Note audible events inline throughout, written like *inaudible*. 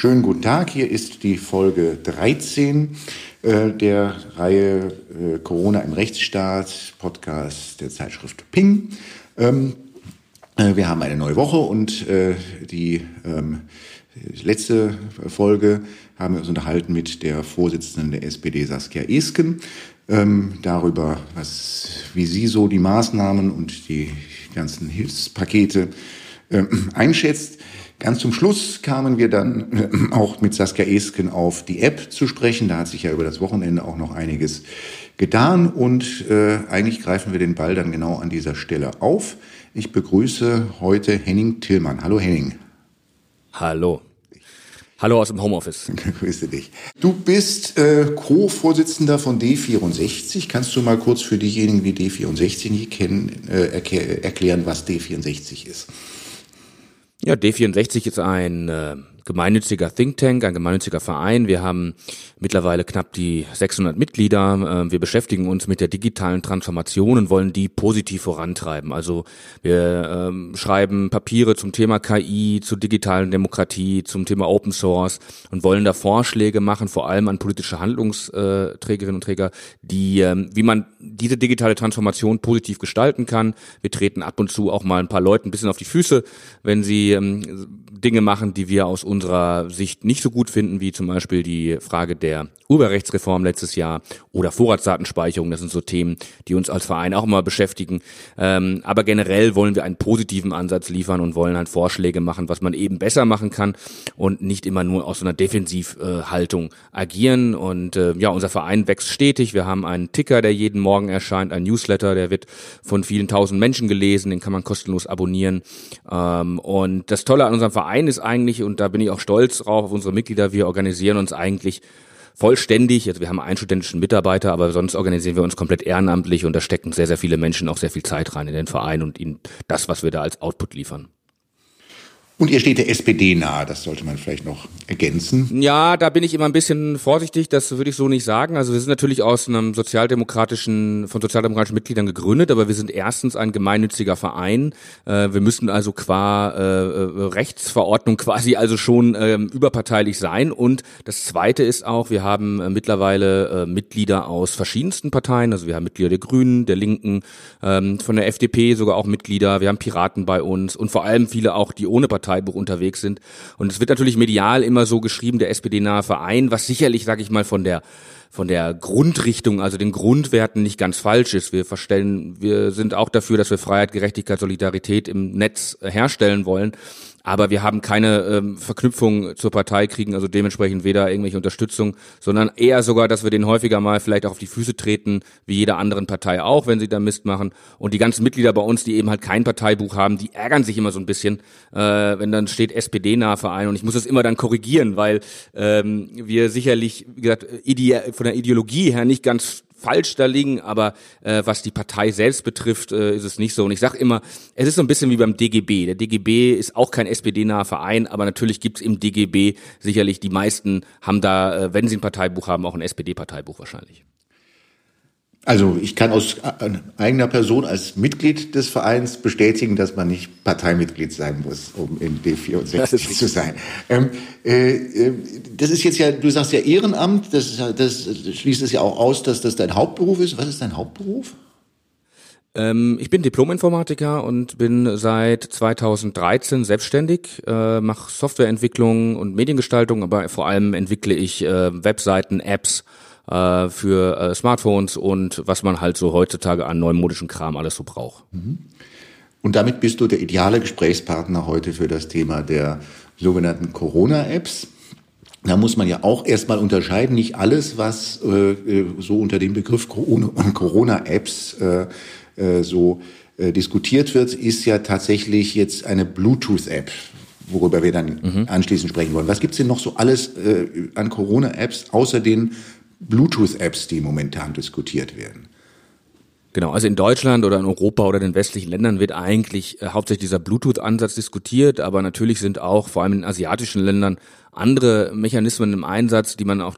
Schönen guten Tag, hier ist die Folge 13 äh, der Reihe äh, Corona im Rechtsstaat, Podcast der Zeitschrift Ping. Ähm, äh, wir haben eine neue Woche und die ähm, letzte Folge haben wir uns unterhalten mit der Vorsitzenden der SPD Saskia Esken ähm, darüber, was, wie sie so die Maßnahmen und die ganzen Hilfspakete einschätzt. Ganz zum Schluss kamen wir dann *clears throat* auch mit Saskia Esken auf die App zu sprechen. Da hat sich ja über das Wochenende auch noch einiges getan und äh, eigentlich greifen wir den Ball dann genau an dieser Stelle auf. Ich begrüße heute Henning Tillmann. Hallo Henning. Hallo. Hallo aus dem Homeoffice. *laughs* Grüße dich. Du bist äh, Co-Vorsitzender von D64. Kannst du mal kurz für diejenigen, die D64 nicht kennen, äh, erklären, was D64 ist? Ja, D64 ist ein äh, gemeinnütziger Think Tank, ein gemeinnütziger Verein. Wir haben mittlerweile knapp die 600 Mitglieder. Äh, wir beschäftigen uns mit der digitalen Transformation und wollen die positiv vorantreiben. Also wir ähm, schreiben Papiere zum Thema KI, zur digitalen Demokratie, zum Thema Open Source und wollen da Vorschläge machen, vor allem an politische Handlungsträgerinnen und Träger, die, ähm, wie man diese digitale Transformation positiv gestalten kann. Wir treten ab und zu auch mal ein paar Leuten ein bisschen auf die Füße, wenn sie ähm, Dinge machen, die wir aus unserer Sicht nicht so gut finden, wie zum Beispiel die Frage der Urheberrechtsreform letztes Jahr oder Vorratsdatenspeicherung. Das sind so Themen, die uns als Verein auch immer beschäftigen. Ähm, aber generell wollen wir einen positiven Ansatz liefern und wollen halt Vorschläge machen, was man eben besser machen kann und nicht immer nur aus so einer Defensivhaltung agieren. Und äh, ja, unser Verein wächst stetig. Wir haben einen Ticker, der jeden Morgen erscheint, ein Newsletter, der wird von vielen tausend Menschen gelesen, den kann man kostenlos abonnieren. Ähm, und das Tolle an unserem Verein ist eigentlich, und da bin ich auch stolz drauf auf unsere Mitglieder, wir organisieren uns eigentlich vollständig. Also wir haben einen studentischen Mitarbeiter, aber sonst organisieren wir uns komplett ehrenamtlich und da stecken sehr, sehr viele Menschen auch sehr viel Zeit rein in den Verein und in das, was wir da als Output liefern. Und ihr steht der SPD nahe, das sollte man vielleicht noch ergänzen. Ja, da bin ich immer ein bisschen vorsichtig, das würde ich so nicht sagen. Also wir sind natürlich aus einem sozialdemokratischen, von sozialdemokratischen Mitgliedern gegründet, aber wir sind erstens ein gemeinnütziger Verein. Äh, wir müssten also qua äh, äh, Rechtsverordnung quasi also schon ähm, überparteilich sein. Und das Zweite ist auch, wir haben mittlerweile Mitglieder aus verschiedensten Parteien. Also wir haben Mitglieder der Grünen, der Linken, ähm, von der FDP sogar auch Mitglieder. Wir haben Piraten bei uns und vor allem viele auch, die ohne Partei Parteibuch unterwegs sind. Und es wird natürlich medial immer so geschrieben, der SPD-nahe Verein, was sicherlich, sage ich mal, von der von der Grundrichtung, also den Grundwerten nicht ganz falsch ist. Wir verstellen, wir sind auch dafür, dass wir Freiheit, Gerechtigkeit, Solidarität im Netz herstellen wollen. Aber wir haben keine ähm, Verknüpfung zur Partei, kriegen also dementsprechend weder irgendwelche Unterstützung, sondern eher sogar, dass wir denen häufiger mal vielleicht auch auf die Füße treten, wie jeder anderen Partei auch, wenn sie da Mist machen. Und die ganzen Mitglieder bei uns, die eben halt kein Parteibuch haben, die ärgern sich immer so ein bisschen, äh, wenn dann steht SPD-nahe Verein. Und ich muss das immer dann korrigieren, weil ähm, wir sicherlich, wie gesagt, von der Ideologie her nicht ganz falsch da liegen, aber äh, was die Partei selbst betrifft, äh, ist es nicht so. Und ich sage immer, es ist so ein bisschen wie beim DGB. Der DGB ist auch kein SPD-naher Verein, aber natürlich gibt's im DGB sicherlich, die meisten haben da, äh, wenn sie ein Parteibuch haben, auch ein SPD-Parteibuch wahrscheinlich. Also ich kann aus äh, eigener Person als Mitglied des Vereins bestätigen, dass man nicht Parteimitglied sein muss, um in D64 zu sein. Ähm, äh, äh, das ist jetzt ja, du sagst ja Ehrenamt, das, das schließt es ja auch aus, dass das dein Hauptberuf ist. Was ist dein Hauptberuf? Ähm, ich bin Diplom-Informatiker und bin seit 2013 selbstständig, äh, mache Softwareentwicklung und Mediengestaltung, aber vor allem entwickle ich äh, Webseiten, Apps, äh, für äh, Smartphones und was man halt so heutzutage an neumodischen Kram alles so braucht. Mhm. Und damit bist du der ideale Gesprächspartner heute für das Thema der sogenannten Corona-Apps. Da muss man ja auch erstmal unterscheiden, nicht alles, was äh, äh so unter dem Begriff *laughs* Corona-Apps äh, äh, so äh, diskutiert wird, ist ja tatsächlich jetzt eine Bluetooth-App, worüber wir dann mhm. anschließend sprechen wollen. Was gibt's denn noch so alles äh, an Corona-Apps außer den Bluetooth-Apps, die momentan diskutiert werden. Genau, also in Deutschland oder in Europa oder den westlichen Ländern wird eigentlich äh, hauptsächlich dieser Bluetooth-Ansatz diskutiert, aber natürlich sind auch vor allem in asiatischen Ländern andere Mechanismen im Einsatz, die man auch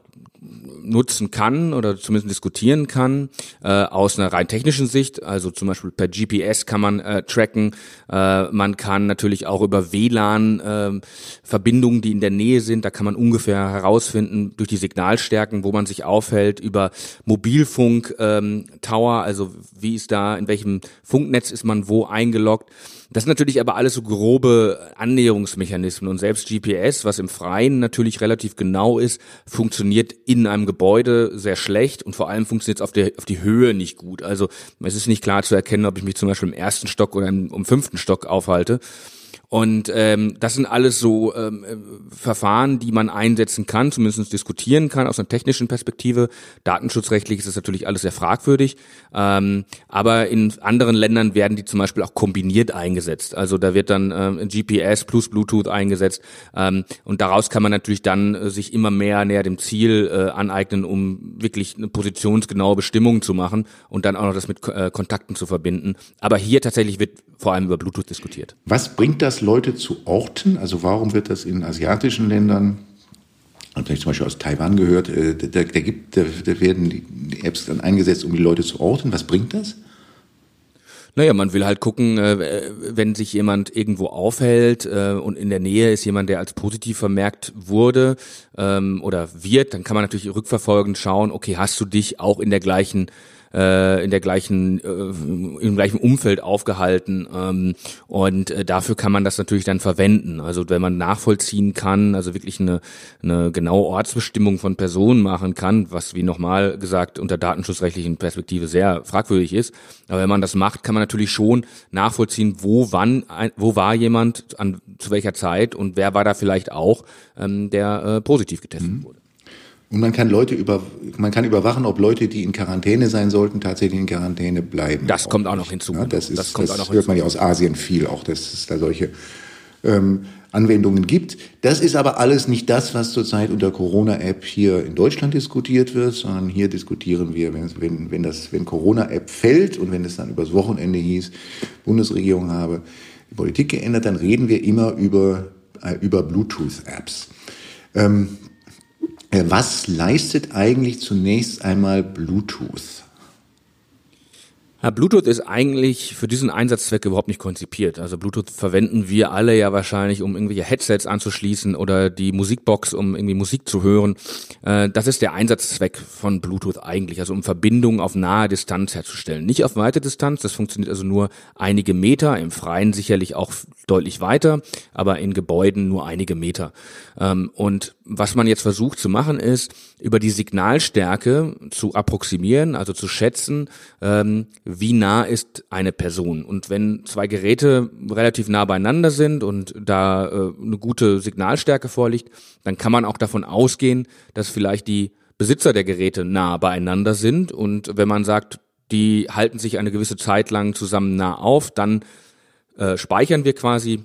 nutzen kann oder zumindest diskutieren kann äh, aus einer rein technischen Sicht. Also zum Beispiel per GPS kann man äh, tracken. Äh, man kann natürlich auch über WLAN äh, Verbindungen, die in der Nähe sind, da kann man ungefähr herausfinden durch die Signalstärken, wo man sich aufhält, über Mobilfunk ähm, Tower, also wie ist da, in welchem Funknetz ist man wo eingeloggt. Das sind natürlich aber alles so grobe Annäherungsmechanismen und selbst GPS, was im Freien natürlich relativ genau ist, funktioniert in einem Gebäude sehr schlecht und vor allem funktioniert es auf, der, auf die Höhe nicht gut. Also es ist nicht klar zu erkennen, ob ich mich zum Beispiel im ersten Stock oder im, im fünften Stock aufhalte. Und ähm, das sind alles so ähm, äh, Verfahren, die man einsetzen kann, zumindest diskutieren kann aus einer technischen Perspektive. Datenschutzrechtlich ist das natürlich alles sehr fragwürdig. Ähm, aber in anderen Ländern werden die zum Beispiel auch kombiniert eingesetzt. Also da wird dann ähm, GPS plus Bluetooth eingesetzt. Ähm, und daraus kann man natürlich dann äh, sich immer mehr näher dem Ziel äh, aneignen, um wirklich eine positionsgenaue Bestimmung zu machen und dann auch noch das mit äh, Kontakten zu verbinden. Aber hier tatsächlich wird vor allem über Bluetooth diskutiert. Was bringt das Leute zu Orten? Also warum wird das in asiatischen Ländern, und wenn ich zum Beispiel aus Taiwan gehört, äh, da, da, gibt, da, da werden die Apps dann eingesetzt, um die Leute zu orten. Was bringt das? Naja, man will halt gucken, äh, wenn sich jemand irgendwo aufhält äh, und in der Nähe ist jemand, der als positiv vermerkt wurde ähm, oder wird, dann kann man natürlich rückverfolgend schauen, okay, hast du dich auch in der gleichen äh, in der gleichen, äh, im gleichen Umfeld aufgehalten ähm, und äh, dafür kann man das natürlich dann verwenden. Also wenn man nachvollziehen kann, also wirklich eine, eine genaue Ortsbestimmung von Personen machen kann, was wie nochmal gesagt unter datenschutzrechtlichen Perspektive sehr fragwürdig ist, aber wenn man das macht, kann man natürlich schon nachvollziehen, wo wann, wo war jemand, an zu welcher Zeit und wer war da vielleicht auch, ähm, der äh, positiv getestet mhm. wurde. Und man kann Leute über, man kann überwachen, ob Leute, die in Quarantäne sein sollten, tatsächlich in Quarantäne bleiben. Das kommt auch noch hinzu. Ja, das ist, das, kommt das auch noch hört man ja aus Asien viel, auch dass es da solche ähm, Anwendungen gibt. Das ist aber alles nicht das, was zurzeit unter Corona-App hier in Deutschland diskutiert wird, sondern hier diskutieren wir, wenn, wenn, wenn das, wenn Corona-App fällt und wenn es dann übers Wochenende hieß, Bundesregierung habe die Politik geändert, dann reden wir immer über, äh, über Bluetooth-Apps. Ähm, äh, was leistet eigentlich zunächst einmal Bluetooth? Ja, Bluetooth ist eigentlich für diesen Einsatzzweck überhaupt nicht konzipiert. Also Bluetooth verwenden wir alle ja wahrscheinlich, um irgendwelche Headsets anzuschließen oder die Musikbox, um irgendwie Musik zu hören. Äh, das ist der Einsatzzweck von Bluetooth eigentlich, also um Verbindungen auf nahe Distanz herzustellen. Nicht auf weite Distanz, das funktioniert also nur einige Meter, im Freien sicherlich auch deutlich weiter, aber in Gebäuden nur einige Meter. Ähm, und was man jetzt versucht zu machen, ist, über die Signalstärke zu approximieren, also zu schätzen, ähm, wie nah ist eine Person. Und wenn zwei Geräte relativ nah beieinander sind und da äh, eine gute Signalstärke vorliegt, dann kann man auch davon ausgehen, dass vielleicht die Besitzer der Geräte nah beieinander sind. Und wenn man sagt, die halten sich eine gewisse Zeit lang zusammen nah auf, dann äh, speichern wir quasi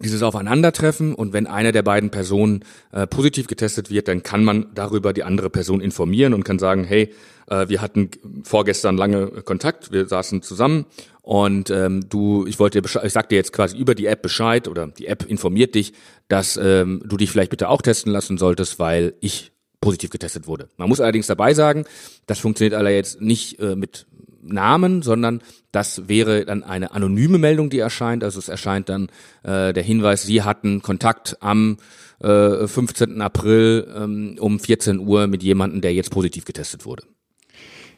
dieses Aufeinandertreffen und wenn einer der beiden Personen äh, positiv getestet wird, dann kann man darüber die andere Person informieren und kann sagen, hey, äh, wir hatten vorgestern lange Kontakt, wir saßen zusammen und ähm, du, ich wollte ich sag dir jetzt quasi über die App Bescheid oder die App informiert dich, dass ähm, du dich vielleicht bitte auch testen lassen solltest, weil ich positiv getestet wurde. Man muss allerdings dabei sagen, das funktioniert alle jetzt nicht äh, mit Namen, sondern das wäre dann eine anonyme Meldung, die erscheint. Also es erscheint dann äh, der Hinweis, Sie hatten Kontakt am äh, 15. April ähm, um 14 Uhr mit jemandem, der jetzt positiv getestet wurde.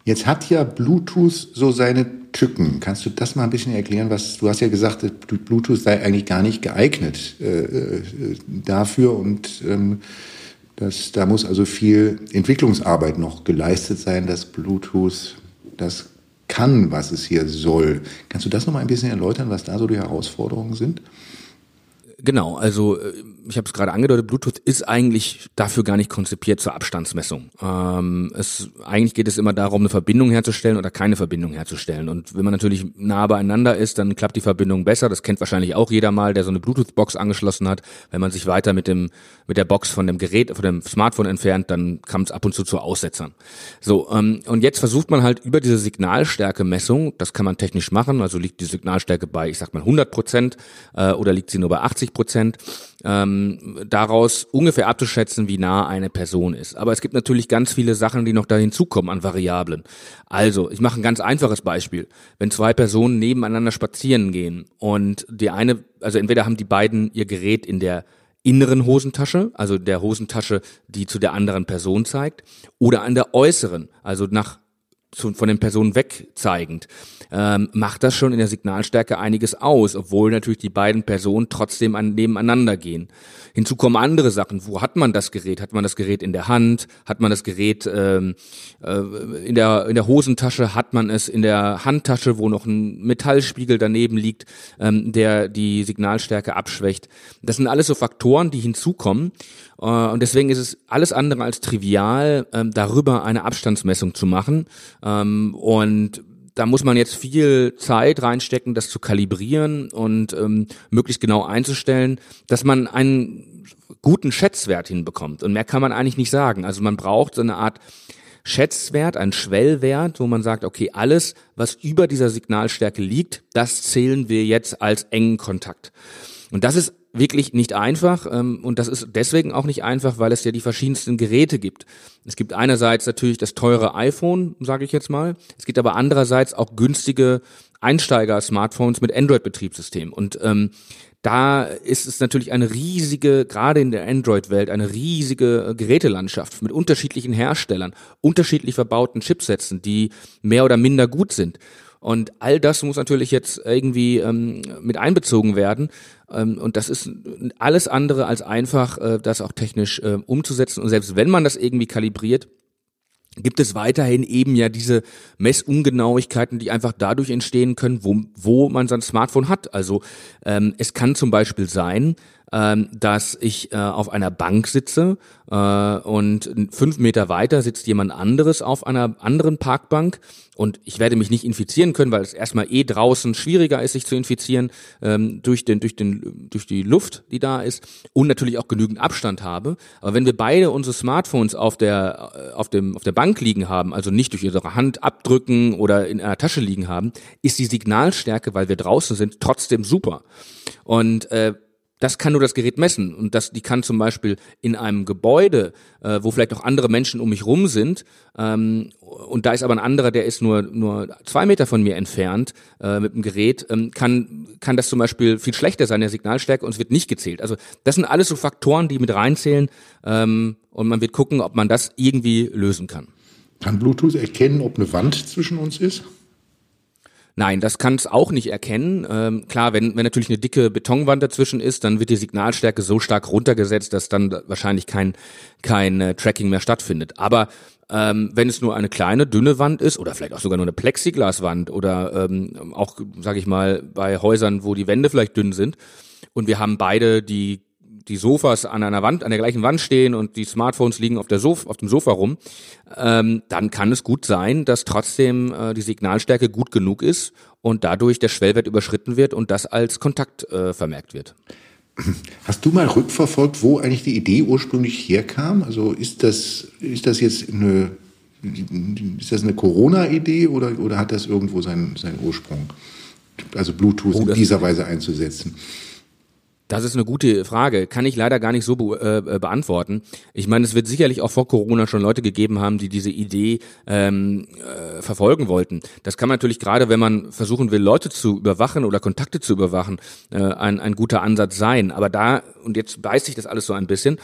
Jetzt hat ja Bluetooth so seine Tücken. Kannst du das mal ein bisschen erklären? Was du hast ja gesagt, Bluetooth sei eigentlich gar nicht geeignet äh, äh, dafür und ähm, das, da muss also viel Entwicklungsarbeit noch geleistet sein, dass Bluetooth das kann, was es hier soll. Kannst du das noch mal ein bisschen erläutern, was da so die Herausforderungen sind? Genau, also äh, ich habe es gerade angedeutet, Bluetooth ist eigentlich dafür gar nicht konzipiert zur Abstandsmessung. Ähm, es, eigentlich geht es immer darum, eine Verbindung herzustellen oder keine Verbindung herzustellen. Und wenn man natürlich nah beieinander ist, dann klappt die Verbindung besser. Das kennt wahrscheinlich auch jeder mal, der so eine Bluetooth-Box angeschlossen hat. Wenn man sich weiter mit dem mit der Box von dem Gerät, von dem Smartphone entfernt, dann kam es ab und zu zu Aussetzern. So ähm, und jetzt versucht man halt über diese Signalstärke-Messung, das kann man technisch machen. Also liegt die Signalstärke bei, ich sag mal 100 Prozent äh, oder liegt sie nur bei 80 80 Prozent, ähm, daraus ungefähr abzuschätzen, wie nah eine Person ist. Aber es gibt natürlich ganz viele Sachen, die noch da hinzukommen an Variablen. Also, ich mache ein ganz einfaches Beispiel. Wenn zwei Personen nebeneinander spazieren gehen und die eine, also entweder haben die beiden ihr Gerät in der inneren Hosentasche, also der Hosentasche, die zu der anderen Person zeigt, oder an der äußeren, also nach zu, von den Personen wegzeigend, ähm, macht das schon in der Signalstärke einiges aus, obwohl natürlich die beiden Personen trotzdem an, nebeneinander gehen. Hinzu kommen andere Sachen. Wo hat man das Gerät? Hat man das Gerät in der Hand? Hat man das Gerät ähm, äh, in, der, in der Hosentasche? Hat man es in der Handtasche, wo noch ein Metallspiegel daneben liegt, ähm, der die Signalstärke abschwächt? Das sind alles so Faktoren, die hinzukommen. Äh, und deswegen ist es alles andere als trivial, ähm, darüber eine Abstandsmessung zu machen. Ähm, und da muss man jetzt viel Zeit reinstecken, das zu kalibrieren und ähm, möglichst genau einzustellen, dass man einen guten Schätzwert hinbekommt. Und mehr kann man eigentlich nicht sagen. Also man braucht so eine Art Schätzwert, einen Schwellwert, wo man sagt, okay, alles, was über dieser Signalstärke liegt, das zählen wir jetzt als engen Kontakt. Und das ist wirklich nicht einfach ähm, und das ist deswegen auch nicht einfach, weil es ja die verschiedensten Geräte gibt. Es gibt einerseits natürlich das teure iPhone, sage ich jetzt mal. Es gibt aber andererseits auch günstige Einsteiger-Smartphones mit Android-Betriebssystem und ähm, da ist es natürlich eine riesige, gerade in der Android-Welt, eine riesige äh, Gerätelandschaft mit unterschiedlichen Herstellern, unterschiedlich verbauten Chipsätzen, die mehr oder minder gut sind. Und all das muss natürlich jetzt irgendwie ähm, mit einbezogen werden. Ähm, und das ist alles andere als einfach, äh, das auch technisch äh, umzusetzen. Und selbst wenn man das irgendwie kalibriert, gibt es weiterhin eben ja diese Messungenauigkeiten, die einfach dadurch entstehen können, wo, wo man sein Smartphone hat. Also ähm, es kann zum Beispiel sein, ähm, dass ich äh, auf einer Bank sitze äh, und fünf Meter weiter sitzt jemand anderes auf einer anderen Parkbank und ich werde mich nicht infizieren können, weil es erstmal eh draußen schwieriger ist, sich zu infizieren ähm, durch den durch den durch die Luft, die da ist und natürlich auch genügend Abstand habe. Aber wenn wir beide unsere Smartphones auf der äh, auf dem auf der Bank liegen haben, also nicht durch unsere Hand abdrücken oder in einer Tasche liegen haben, ist die Signalstärke, weil wir draußen sind, trotzdem super. Und äh, das kann nur das Gerät messen und das, die kann zum Beispiel in einem Gebäude, äh, wo vielleicht auch andere Menschen um mich rum sind, ähm, und da ist aber ein anderer, der ist nur nur zwei Meter von mir entfernt äh, mit dem Gerät, ähm, kann kann das zum Beispiel viel schlechter sein der Signalstärke und es wird nicht gezählt. Also das sind alles so Faktoren, die mit reinzählen ähm, und man wird gucken, ob man das irgendwie lösen kann. Kann Bluetooth erkennen, ob eine Wand zwischen uns ist? Nein, das kann es auch nicht erkennen. Ähm, klar, wenn, wenn natürlich eine dicke Betonwand dazwischen ist, dann wird die Signalstärke so stark runtergesetzt, dass dann wahrscheinlich kein, kein äh, Tracking mehr stattfindet. Aber ähm, wenn es nur eine kleine, dünne Wand ist oder vielleicht auch sogar nur eine Plexiglaswand oder ähm, auch, sage ich mal, bei Häusern, wo die Wände vielleicht dünn sind und wir haben beide die die Sofas an einer Wand, an der gleichen Wand stehen und die Smartphones liegen auf, der Sof auf dem Sofa rum, ähm, dann kann es gut sein, dass trotzdem äh, die Signalstärke gut genug ist und dadurch der Schwellwert überschritten wird und das als Kontakt äh, vermerkt wird. Hast du mal rückverfolgt, wo eigentlich die Idee ursprünglich herkam? Also ist das, ist das jetzt eine, ist das eine Corona-Idee oder, oder hat das irgendwo seinen, seinen Ursprung? Also Bluetooth oh, in dieser Weise einzusetzen? Das ist eine gute Frage. Kann ich leider gar nicht so be äh, beantworten. Ich meine, es wird sicherlich auch vor Corona schon Leute gegeben haben, die diese Idee ähm, äh, verfolgen wollten. Das kann man natürlich gerade, wenn man versuchen will, Leute zu überwachen oder Kontakte zu überwachen, äh, ein, ein guter Ansatz sein. Aber da, und jetzt beißt sich das alles so ein bisschen,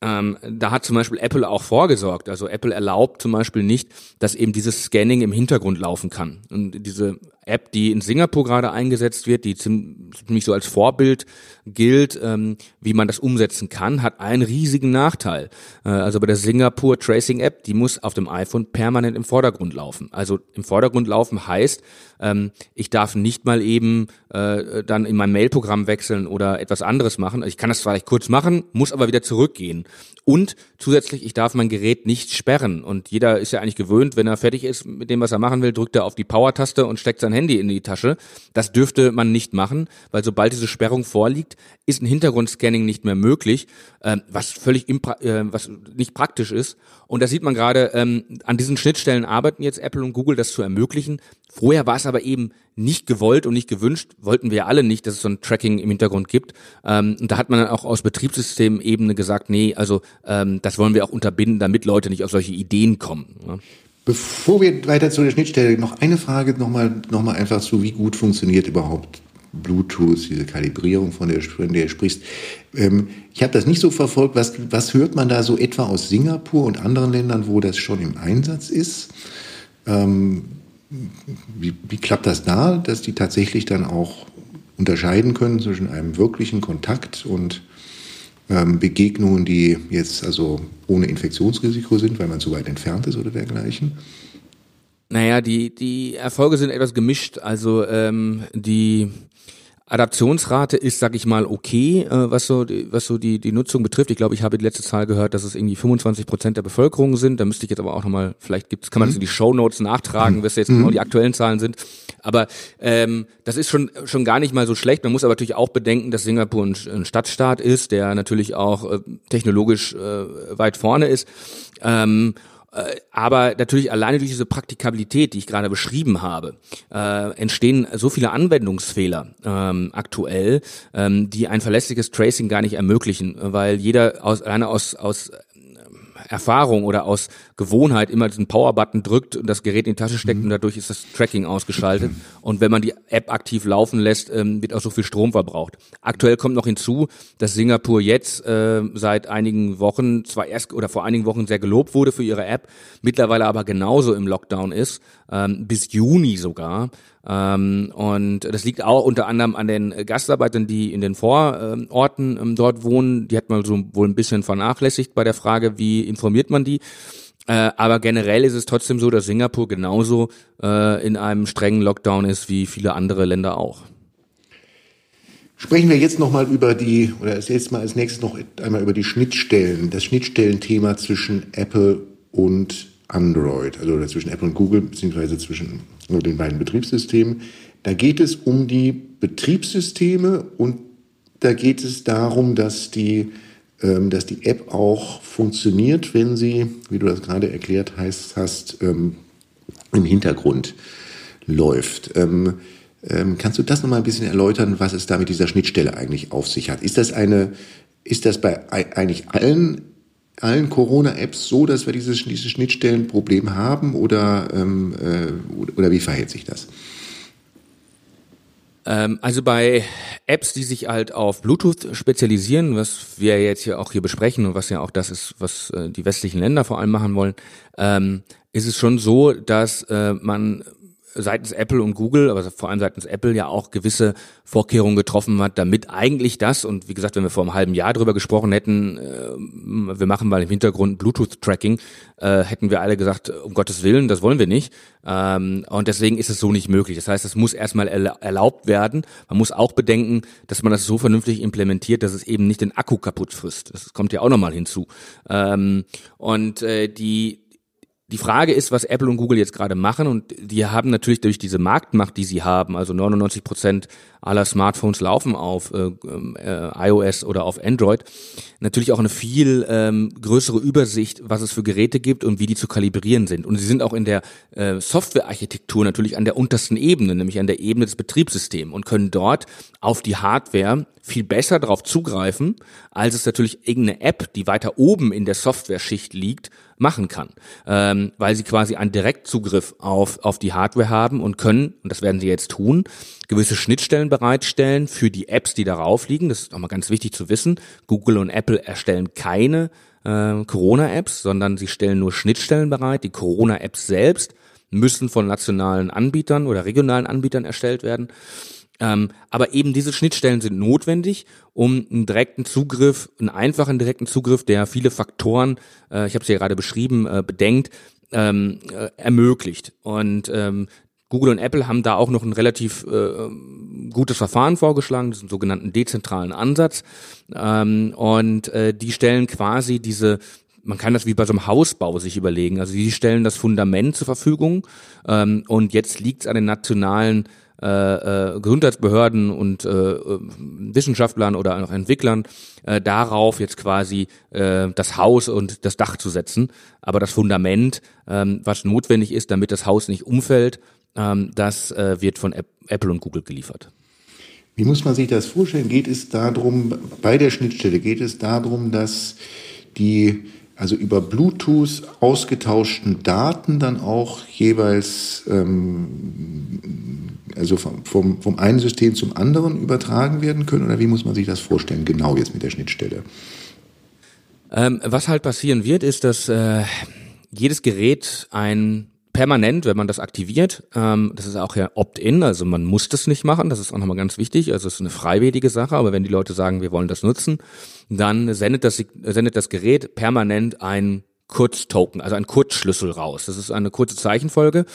ähm, da hat zum Beispiel Apple auch vorgesorgt. Also Apple erlaubt zum Beispiel nicht, dass eben dieses Scanning im Hintergrund laufen kann. Und diese App, die in Singapur gerade eingesetzt wird, die ziemlich so als Vorbild gilt, ähm, wie man das umsetzen kann, hat einen riesigen Nachteil. Äh, also bei der Singapur Tracing App, die muss auf dem iPhone permanent im Vordergrund laufen. Also im Vordergrund laufen heißt, ähm, ich darf nicht mal eben äh, dann in mein Mailprogramm wechseln oder etwas anderes machen. Ich kann das vielleicht kurz machen, muss aber wieder zurückgehen. Und zusätzlich, ich darf mein Gerät nicht sperren. Und jeder ist ja eigentlich gewöhnt, wenn er fertig ist mit dem, was er machen will, drückt er auf die Power-Taste und steckt sein Handy in die Tasche. Das dürfte man nicht machen, weil sobald diese Sperrung vorliegt, ist ein Hintergrundscanning nicht mehr möglich, äh, was völlig impra äh, was nicht praktisch ist. Und da sieht man gerade, ähm, an diesen Schnittstellen arbeiten jetzt Apple und Google, das zu ermöglichen. Vorher war es aber eben nicht gewollt und nicht gewünscht, wollten wir alle nicht, dass es so ein Tracking im Hintergrund gibt. Ähm, und da hat man dann auch aus Betriebssystemebene gesagt, nee, also ähm, das wollen wir auch unterbinden, damit Leute nicht auf solche Ideen kommen. Ne? Bevor wir weiter zu der Schnittstelle, noch eine Frage nochmal noch mal einfach zu, wie gut funktioniert überhaupt Bluetooth, diese Kalibrierung, von der, von der du sprichst. Ähm, ich habe das nicht so verfolgt. Was, was hört man da so etwa aus Singapur und anderen Ländern, wo das schon im Einsatz ist? Ähm, wie, wie klappt das da, dass die tatsächlich dann auch unterscheiden können zwischen einem wirklichen Kontakt und ähm, Begegnungen, die jetzt also ohne Infektionsrisiko sind, weil man zu weit entfernt ist oder dergleichen? Naja, die, die Erfolge sind etwas gemischt. Also ähm, die Adaptionsrate ist, sag ich mal, okay, äh, was so, die, was so die, die Nutzung betrifft. Ich glaube, ich habe die letzte Zahl gehört, dass es irgendwie 25 Prozent der Bevölkerung sind. Da müsste ich jetzt aber auch nochmal, vielleicht gibt's, kann man das in die Show Notes nachtragen, was jetzt mhm. genau die aktuellen Zahlen sind. Aber ähm, das ist schon schon gar nicht mal so schlecht. Man muss aber natürlich auch bedenken, dass Singapur ein, ein Stadtstaat ist, der natürlich auch äh, technologisch äh, weit vorne ist. Ähm, äh, aber natürlich alleine durch diese Praktikabilität, die ich gerade beschrieben habe, äh, entstehen so viele Anwendungsfehler ähm, aktuell, ähm, die ein verlässliches Tracing gar nicht ermöglichen, weil jeder aus, alleine aus, aus Erfahrung oder aus Gewohnheit immer diesen Power-Button drückt und das Gerät in die Tasche steckt mhm. und dadurch ist das Tracking ausgeschaltet. Und wenn man die App aktiv laufen lässt, ähm, wird auch so viel Strom verbraucht. Aktuell kommt noch hinzu, dass Singapur jetzt äh, seit einigen Wochen, zwar erst oder vor einigen Wochen sehr gelobt wurde für ihre App, mittlerweile aber genauso im Lockdown ist, ähm, bis Juni sogar. Ähm, und das liegt auch unter anderem an den Gastarbeitern, die in den Vororten ähm, dort wohnen. Die hat man so wohl ein bisschen vernachlässigt bei der Frage, wie informiert man die. Äh, aber generell ist es trotzdem so, dass Singapur genauso äh, in einem strengen Lockdown ist wie viele andere Länder auch. Sprechen wir jetzt nochmal über die, oder jetzt mal als nächstes noch einmal über die Schnittstellen, das Schnittstellenthema zwischen Apple und Android, also zwischen Apple und Google, beziehungsweise zwischen den beiden Betriebssystemen. Da geht es um die Betriebssysteme und da geht es darum, dass die, ähm, dass die App auch funktioniert, wenn sie, wie du das gerade erklärt hast, hast ähm, im Hintergrund läuft. Ähm, ähm, kannst du das nochmal ein bisschen erläutern, was es da mit dieser Schnittstelle eigentlich auf sich hat? Ist das eine, ist das bei eigentlich allen allen Corona-Apps so, dass wir dieses, dieses Schnittstellenproblem haben oder, ähm, äh, oder wie verhält sich das? Ähm, also bei Apps, die sich halt auf Bluetooth spezialisieren, was wir jetzt hier auch hier besprechen und was ja auch das ist, was äh, die westlichen Länder vor allem machen wollen, ähm, ist es schon so, dass äh, man seitens Apple und Google, aber vor allem seitens Apple ja auch gewisse Vorkehrungen getroffen hat, damit eigentlich das, und wie gesagt, wenn wir vor einem halben Jahr drüber gesprochen hätten, äh, wir machen mal im Hintergrund Bluetooth-Tracking, äh, hätten wir alle gesagt, um Gottes Willen, das wollen wir nicht. Ähm, und deswegen ist es so nicht möglich. Das heißt, es muss erstmal erlaubt werden. Man muss auch bedenken, dass man das so vernünftig implementiert, dass es eben nicht den Akku kaputt frisst. Das kommt ja auch nochmal hinzu. Ähm, und äh, die die Frage ist, was Apple und Google jetzt gerade machen und die haben natürlich durch diese Marktmacht, die sie haben, also 99 Prozent aller Smartphones laufen auf äh, äh, iOS oder auf Android, natürlich auch eine viel ähm, größere Übersicht, was es für Geräte gibt und wie die zu kalibrieren sind. Und sie sind auch in der äh, Softwarearchitektur natürlich an der untersten Ebene, nämlich an der Ebene des Betriebssystems und können dort auf die Hardware viel besser darauf zugreifen, als es natürlich irgendeine App, die weiter oben in der Software-Schicht liegt, machen kann, ähm, weil sie quasi einen Direktzugriff auf, auf die Hardware haben und können, und das werden sie jetzt tun, gewisse Schnittstellen bereitstellen für die Apps, die darauf liegen. Das ist nochmal ganz wichtig zu wissen. Google und Apple erstellen keine äh, Corona-Apps, sondern sie stellen nur Schnittstellen bereit. Die Corona-Apps selbst müssen von nationalen Anbietern oder regionalen Anbietern erstellt werden. Ähm, aber eben diese Schnittstellen sind notwendig, um einen direkten Zugriff, einen einfachen direkten Zugriff, der viele Faktoren, äh, ich habe es ja gerade beschrieben, äh, bedenkt, ähm, äh, ermöglicht. Und ähm, Google und Apple haben da auch noch ein relativ äh, gutes Verfahren vorgeschlagen, diesen sogenannten dezentralen Ansatz. Ähm, und äh, die stellen quasi diese man kann das wie bei so einem Hausbau sich überlegen. Also sie stellen das Fundament zur Verfügung ähm, und jetzt liegt es an den nationalen äh, äh, Gesundheitsbehörden und äh, äh, Wissenschaftlern oder auch Entwicklern äh, darauf jetzt quasi äh, das Haus und das Dach zu setzen. Aber das Fundament, ähm, was notwendig ist, damit das Haus nicht umfällt, ähm, das äh, wird von Apple und Google geliefert. Wie muss man sich das vorstellen? Geht es darum, bei der Schnittstelle geht es darum, dass die also über Bluetooth ausgetauschten Daten dann auch jeweils ähm, also vom, vom, vom einen System zum anderen übertragen werden können? Oder wie muss man sich das vorstellen, genau jetzt mit der Schnittstelle? Ähm, was halt passieren wird, ist, dass äh, jedes Gerät ein permanent, wenn man das aktiviert, ähm, das ist auch ja Opt-in, also man muss das nicht machen, das ist auch nochmal ganz wichtig, also es ist eine freiwillige Sache, aber wenn die Leute sagen, wir wollen das nutzen, dann sendet das, sendet das Gerät permanent ein Kurztoken, also ein Kurzschlüssel raus. Das ist eine kurze Zeichenfolge,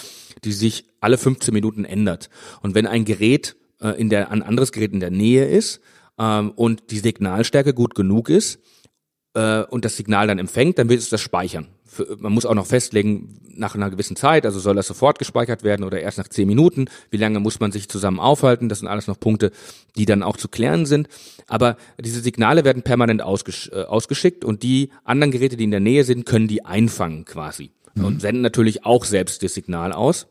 die sich alle 15 Minuten ändert. Und wenn ein Gerät äh, in der, ein anderes Gerät in der Nähe ist ähm, und die Signalstärke gut genug ist, äh, und das Signal dann empfängt, dann wird es das speichern für, man muss auch noch festlegen, nach einer gewissen Zeit, also soll das sofort gespeichert werden oder erst nach zehn Minuten, wie lange muss man sich zusammen aufhalten, das sind alles noch Punkte, die dann auch zu klären sind. Aber diese Signale werden permanent ausgesch äh, ausgeschickt und die anderen Geräte, die in der Nähe sind, können die einfangen quasi mhm. und senden natürlich auch selbst das Signal aus.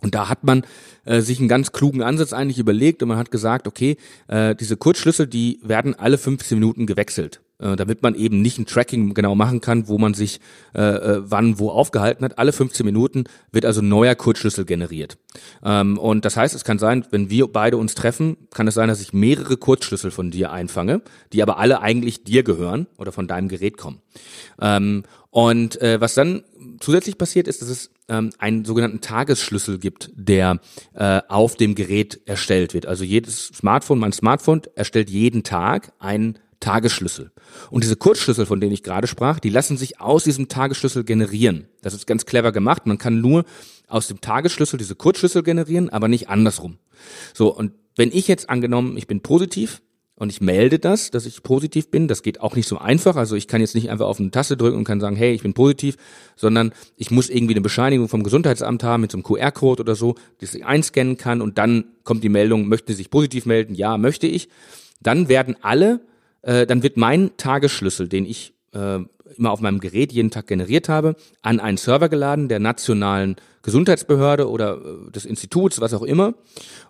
Und da hat man äh, sich einen ganz klugen Ansatz eigentlich überlegt und man hat gesagt, okay, äh, diese Kurzschlüssel, die werden alle 15 Minuten gewechselt äh, damit man eben nicht ein Tracking genau machen kann, wo man sich äh, äh wann wo aufgehalten hat. Alle 15 Minuten wird also ein neuer Kurzschlüssel generiert. Ähm, und das heißt, es kann sein, wenn wir beide uns treffen, kann es sein, dass ich mehrere Kurzschlüssel von dir einfange, die aber alle eigentlich dir gehören oder von deinem Gerät kommen. Ähm, und äh, was dann zusätzlich passiert ist, dass es ähm, einen sogenannten Tagesschlüssel gibt, der äh, auf dem Gerät erstellt wird. Also jedes Smartphone, mein Smartphone erstellt jeden Tag einen Tagesschlüssel. Und diese Kurzschlüssel, von denen ich gerade sprach, die lassen sich aus diesem Tagesschlüssel generieren. Das ist ganz clever gemacht. Man kann nur aus dem Tagesschlüssel diese Kurzschlüssel generieren, aber nicht andersrum. So, und wenn ich jetzt angenommen, ich bin positiv und ich melde das, dass ich positiv bin, das geht auch nicht so einfach. Also ich kann jetzt nicht einfach auf eine Taste drücken und kann sagen, hey, ich bin positiv, sondern ich muss irgendwie eine Bescheinigung vom Gesundheitsamt haben mit so einem QR-Code oder so, die ich einscannen kann und dann kommt die Meldung, möchte sich positiv melden? Ja, möchte ich. Dann werden alle äh, dann wird mein Tagesschlüssel, den ich äh, immer auf meinem Gerät jeden Tag generiert habe, an einen Server geladen der nationalen Gesundheitsbehörde oder äh, des Instituts, was auch immer.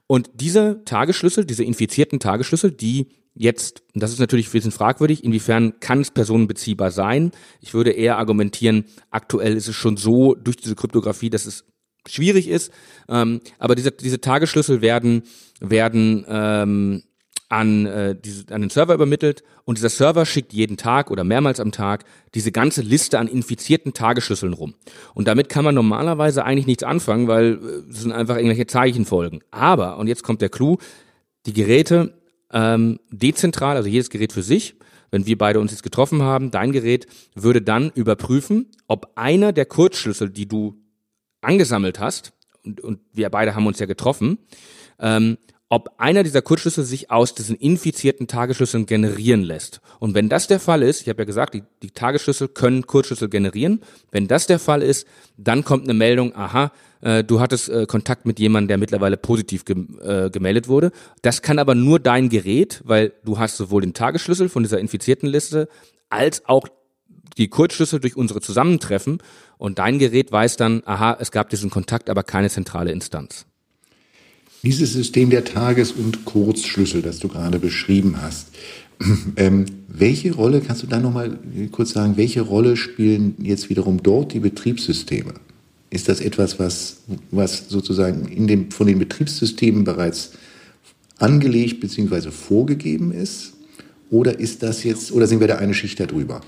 Und diese Tagesschlüssel, diese infizierten Tagesschlüssel, die jetzt, das ist natürlich ein bisschen fragwürdig, inwiefern kann es personenbeziehbar sein? Ich würde eher argumentieren, aktuell ist es schon so durch diese Kryptographie, dass es schwierig ist. Ähm, aber diese, diese Tagesschlüssel werden, werden ähm, an, äh, diese, an den Server übermittelt und dieser Server schickt jeden Tag oder mehrmals am Tag diese ganze Liste an infizierten Tagesschlüsseln rum. Und damit kann man normalerweise eigentlich nichts anfangen, weil äh, es sind einfach irgendwelche Zeichenfolgen. Aber, und jetzt kommt der Clou, die Geräte ähm, dezentral, also jedes Gerät für sich, wenn wir beide uns jetzt getroffen haben, dein Gerät würde dann überprüfen, ob einer der Kurzschlüssel, die du angesammelt hast, und, und wir beide haben uns ja getroffen, ähm, ob einer dieser Kurzschlüssel sich aus diesen infizierten Tagesschlüsseln generieren lässt. Und wenn das der Fall ist, ich habe ja gesagt, die, die Tagesschlüssel können Kurzschlüssel generieren. Wenn das der Fall ist, dann kommt eine Meldung, aha, äh, du hattest äh, Kontakt mit jemandem, der mittlerweile positiv ge äh, gemeldet wurde. Das kann aber nur dein Gerät, weil du hast sowohl den Tagesschlüssel von dieser infizierten Liste als auch die Kurzschlüssel durch unsere Zusammentreffen und dein Gerät weiß dann, aha, es gab diesen Kontakt, aber keine zentrale Instanz. Dieses System der Tages- und Kurzschlüssel, das du gerade beschrieben hast, *clears throat* ähm, welche Rolle, kannst du da nochmal kurz sagen, welche Rolle spielen jetzt wiederum dort die Betriebssysteme? Ist das etwas, was, was sozusagen in dem, von den Betriebssystemen bereits angelegt bzw. vorgegeben ist? Oder ist das jetzt, oder sind wir da eine Schicht darüber?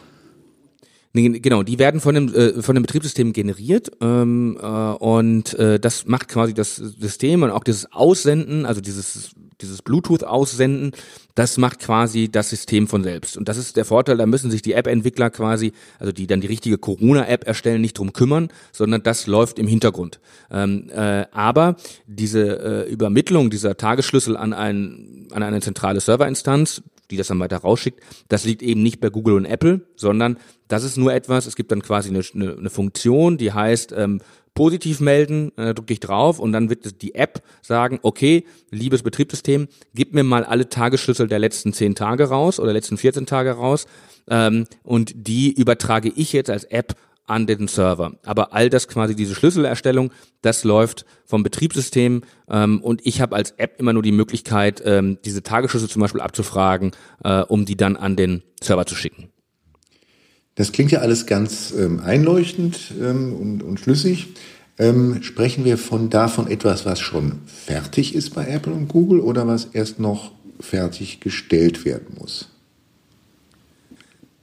Genau, die werden von dem, äh, von dem Betriebssystem generiert ähm, äh, und äh, das macht quasi das System und auch dieses Aussenden, also dieses dieses Bluetooth-Aussenden, das macht quasi das System von selbst. Und das ist der Vorteil, da müssen sich die App-Entwickler quasi, also die dann die richtige Corona-App erstellen, nicht drum kümmern, sondern das läuft im Hintergrund. Ähm, äh, aber diese äh, Übermittlung dieser Tagesschlüssel an, ein, an eine zentrale Serverinstanz, die das dann weiter rausschickt. Das liegt eben nicht bei Google und Apple, sondern das ist nur etwas, es gibt dann quasi eine, eine, eine Funktion, die heißt ähm, positiv melden, äh, drücke ich drauf und dann wird die App sagen, okay, liebes Betriebssystem, gib mir mal alle Tagesschlüssel der letzten zehn Tage raus oder letzten 14 Tage raus ähm, und die übertrage ich jetzt als App an den Server. Aber all das quasi, diese Schlüsselerstellung, das läuft vom Betriebssystem ähm, und ich habe als App immer nur die Möglichkeit, ähm, diese Tagesschlüssel zum Beispiel abzufragen, äh, um die dann an den Server zu schicken. Das klingt ja alles ganz ähm, einleuchtend ähm, und, und schlüssig. Ähm, sprechen wir von davon etwas, was schon fertig ist bei Apple und Google oder was erst noch fertiggestellt werden muss?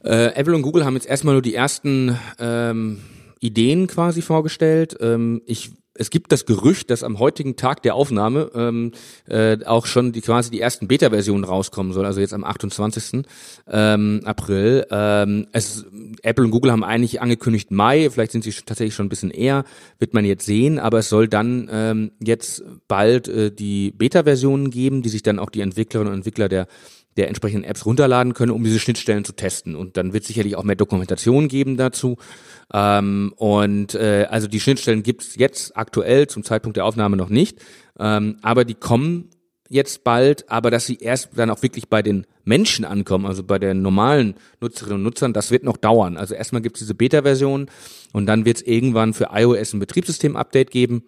Äh, Apple und Google haben jetzt erstmal nur die ersten ähm, Ideen quasi vorgestellt. Ähm, ich es gibt das Gerücht, dass am heutigen Tag der Aufnahme ähm, äh, auch schon die quasi die ersten Beta-Versionen rauskommen soll, also jetzt am 28. Ähm, April. Ähm, es, Apple und Google haben eigentlich angekündigt Mai, vielleicht sind sie tatsächlich schon ein bisschen eher, wird man jetzt sehen, aber es soll dann ähm, jetzt bald äh, die Beta-Versionen geben, die sich dann auch die Entwicklerinnen und Entwickler der der entsprechenden Apps runterladen können, um diese Schnittstellen zu testen. Und dann wird sicherlich auch mehr Dokumentation geben dazu. Ähm, und äh, also die Schnittstellen gibt es jetzt aktuell zum Zeitpunkt der Aufnahme noch nicht, ähm, aber die kommen jetzt bald, aber dass sie erst dann auch wirklich bei den Menschen ankommen, also bei den normalen Nutzerinnen und Nutzern, das wird noch dauern. Also erstmal gibt es diese Beta-Version und dann wird es irgendwann für iOS ein Betriebssystem-Update geben.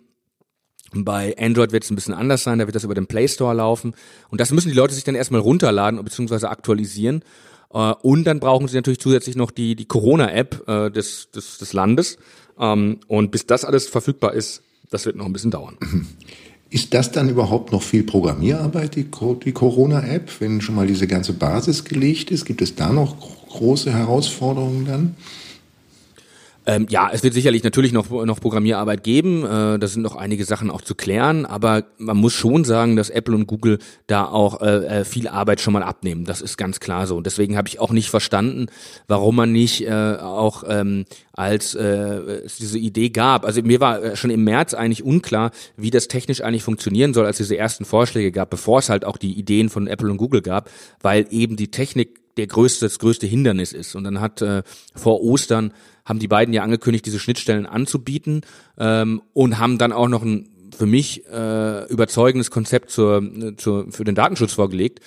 Bei Android wird es ein bisschen anders sein, da wird das über den Play Store laufen. Und das müssen die Leute sich dann erstmal runterladen bzw. aktualisieren. Äh, und dann brauchen sie natürlich zusätzlich noch die, die Corona-App äh, des, des, des Landes. Ähm, und bis das alles verfügbar ist, das wird noch ein bisschen dauern. *clears throat* Ist das dann überhaupt noch viel Programmierarbeit, die, die Corona-App, wenn schon mal diese ganze Basis gelegt ist? Gibt es da noch große Herausforderungen dann? Ähm, ja, es wird sicherlich natürlich noch, noch Programmierarbeit geben. Äh, da sind noch einige Sachen auch zu klären, aber man muss schon sagen, dass Apple und Google da auch äh, äh viel Arbeit schon mal abnehmen. Das ist ganz klar so. Und deswegen habe ich auch nicht verstanden, warum man nicht äh, auch ähm, als äh, es diese Idee gab. Also mir war äh, schon im März eigentlich unklar, wie das technisch eigentlich funktionieren soll, als diese ersten Vorschläge gab, bevor es halt auch die Ideen von Apple und Google gab, weil eben die Technik der größte, das größte Hindernis ist. Und dann hat äh, vor Ostern haben die beiden ja angekündigt, diese Schnittstellen anzubieten ähm, und haben dann auch noch ein für mich äh, überzeugendes Konzept zur, zur, für den Datenschutz vorgelegt.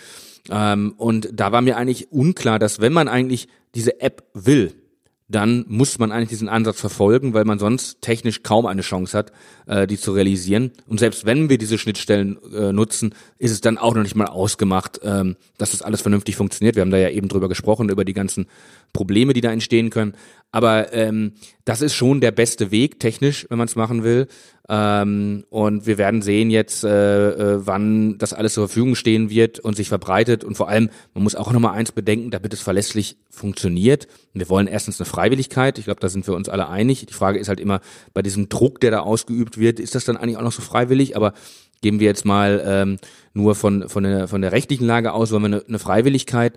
Ähm, und da war mir eigentlich unklar, dass wenn man eigentlich diese App will, dann muss man eigentlich diesen Ansatz verfolgen, weil man sonst technisch kaum eine Chance hat, äh, die zu realisieren. Und selbst wenn wir diese Schnittstellen äh, nutzen, ist es dann auch noch nicht mal ausgemacht, ähm, dass das alles vernünftig funktioniert. Wir haben da ja eben drüber gesprochen, über die ganzen Probleme, die da entstehen können. Aber ähm, das ist schon der beste Weg technisch, wenn man es machen will. Ähm, und wir werden sehen jetzt, äh, äh, wann das alles zur Verfügung stehen wird und sich verbreitet. Und vor allem, man muss auch nochmal eins bedenken, damit es verlässlich funktioniert. Wir wollen erstens eine Freiwilligkeit. Ich glaube, da sind wir uns alle einig. Die Frage ist halt immer, bei diesem Druck, der da ausgeübt wird, ist das dann eigentlich auch noch so freiwillig? Aber geben wir jetzt mal ähm, nur von, von, der, von der rechtlichen Lage aus, wollen wir eine, eine Freiwilligkeit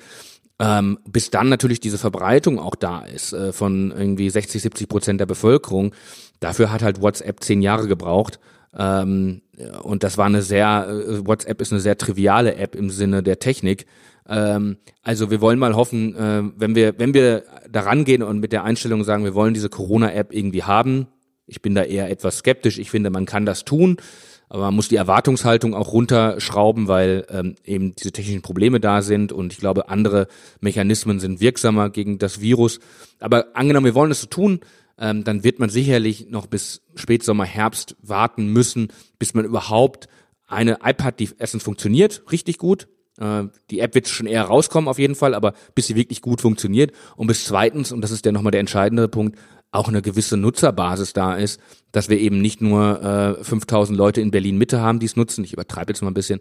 ähm, bis dann natürlich diese Verbreitung auch da ist äh, von irgendwie 60, 70 Prozent der Bevölkerung. Dafür hat halt WhatsApp zehn Jahre gebraucht. Ähm, und das war eine sehr, äh, WhatsApp ist eine sehr triviale App im Sinne der Technik. Ähm, also wir wollen mal hoffen, äh, wenn wir, wenn wir da rangehen und mit der Einstellung sagen, wir wollen diese Corona-App irgendwie haben, ich bin da eher etwas skeptisch. Ich finde, man kann das tun. Aber man muss die Erwartungshaltung auch runterschrauben, weil ähm, eben diese technischen Probleme da sind und ich glaube, andere Mechanismen sind wirksamer gegen das Virus. Aber angenommen, wir wollen das so tun, ähm, dann wird man sicherlich noch bis Spätsommer, Herbst warten müssen, bis man überhaupt eine iPad, die erstens funktioniert, richtig gut. Äh, die App wird schon eher rauskommen auf jeden Fall, aber bis sie wirklich gut funktioniert und bis zweitens, und das ist ja nochmal der entscheidende Punkt, auch eine gewisse Nutzerbasis da ist, dass wir eben nicht nur äh, 5000 Leute in Berlin Mitte haben, die es nutzen. Ich übertreibe jetzt mal ein bisschen,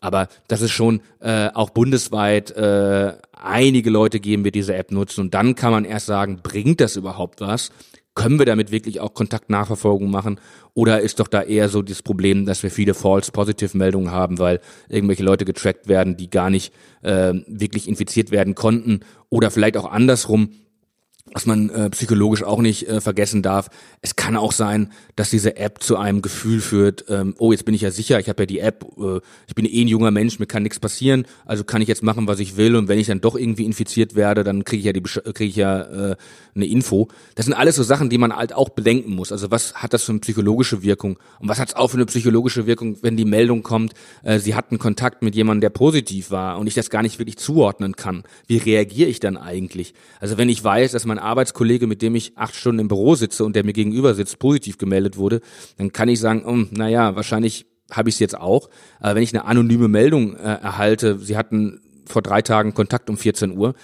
aber dass es schon äh, auch bundesweit äh, einige Leute geben wird, diese App nutzen. Und dann kann man erst sagen, bringt das überhaupt was? Können wir damit wirklich auch Kontaktnachverfolgung machen? Oder ist doch da eher so das Problem, dass wir viele False-Positive-Meldungen haben, weil irgendwelche Leute getrackt werden, die gar nicht äh, wirklich infiziert werden konnten? Oder vielleicht auch andersrum, was man äh, psychologisch auch nicht äh, vergessen darf. Es kann auch sein, dass diese App zu einem Gefühl führt, ähm, oh, jetzt bin ich ja sicher, ich habe ja die App, äh, ich bin eh ein junger Mensch, mir kann nichts passieren, also kann ich jetzt machen, was ich will und wenn ich dann doch irgendwie infiziert werde, dann kriege ich ja die kriege ich ja äh, eine Info. Das sind alles so Sachen, die man halt auch bedenken muss. Also was hat das für eine psychologische Wirkung und was hat es auch für eine psychologische Wirkung, wenn die Meldung kommt, äh, sie hatten Kontakt mit jemandem, der positiv war und ich das gar nicht wirklich zuordnen kann. Wie reagiere ich dann eigentlich? Also wenn ich weiß, dass mein Arbeitskollege, mit dem ich acht Stunden im Büro sitze und der mir gegenüber sitzt, positiv gemeldet wurde, dann kann ich sagen, oh, naja, wahrscheinlich habe ich es jetzt auch. Aber wenn ich eine anonyme Meldung äh, erhalte, Sie hatten vor drei Tagen Kontakt um 14 Uhr,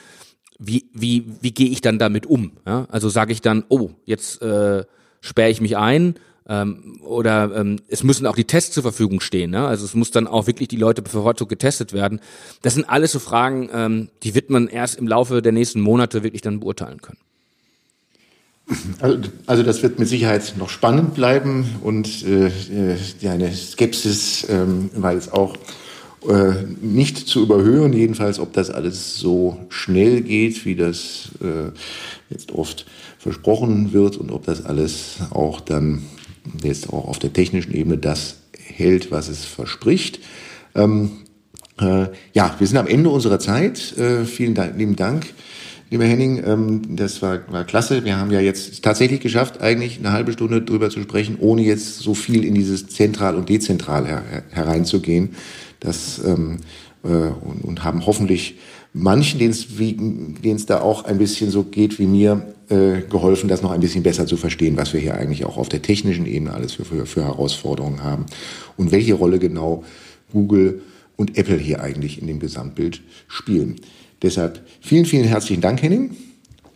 wie, wie, wie gehe ich dann damit um? Ja? Also sage ich dann, oh, jetzt äh, sperre ich mich ein ähm, oder ähm, es müssen auch die Tests zur Verfügung stehen. Ne? Also es muss dann auch wirklich die Leute bevorzugt getestet werden. Das sind alles so Fragen, ähm, die wird man erst im Laufe der nächsten Monate wirklich dann beurteilen können. Also, also das wird mit Sicherheit noch spannend bleiben und äh, eine Skepsis ähm, war jetzt auch äh, nicht zu überhören, jedenfalls ob das alles so schnell geht, wie das äh, jetzt oft versprochen wird und ob das alles auch dann jetzt auch auf der technischen Ebene das hält, was es verspricht. Ähm, äh, ja, wir sind am Ende unserer Zeit. Äh, vielen Dank, lieben Dank lieber Henning. Ähm, das war, war klasse. Wir haben ja jetzt tatsächlich geschafft, eigentlich eine halbe Stunde drüber zu sprechen, ohne jetzt so viel in dieses Zentral und Dezentral her, hereinzugehen. Das, ähm, äh, und, und haben hoffentlich manchen, denen es da auch ein bisschen so geht wie mir, äh, geholfen, das noch ein bisschen besser zu verstehen, was wir hier eigentlich auch auf der technischen Ebene alles für, für, für Herausforderungen haben und welche Rolle genau Google und Apple hier eigentlich in dem Gesamtbild spielen. Deshalb vielen, vielen herzlichen Dank, Henning.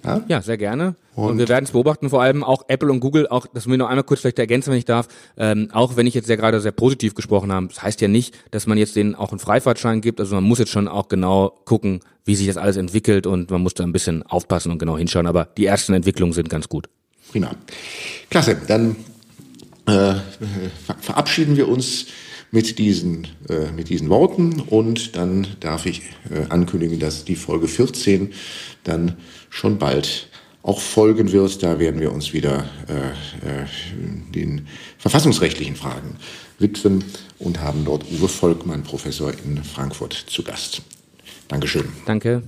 Ja, ja sehr gerne. Und, und wir werden es beobachten, vor allem auch Apple und Google, auch, das will ich noch einmal kurz vielleicht ergänzen, wenn ich darf, ähm, auch wenn ich jetzt ja gerade sehr positiv gesprochen habe, das heißt ja nicht, dass man jetzt denen auch einen Freifahrtschein gibt, also man muss jetzt schon auch genau gucken, wie sich das alles entwickelt und man muss da ein bisschen aufpassen und genau hinschauen, aber die ersten Entwicklungen sind ganz gut. Prima. Klasse, dann äh, verabschieden wir uns mit diesen, äh, mit diesen Worten und dann darf ich äh, ankündigen, dass die Folge 14 dann schon bald auch folgen wird. Da werden wir uns wieder äh, äh, den verfassungsrechtlichen Fragen widmen und haben dort Uwe Volkmann, Professor in Frankfurt, zu Gast. Dankeschön. Danke.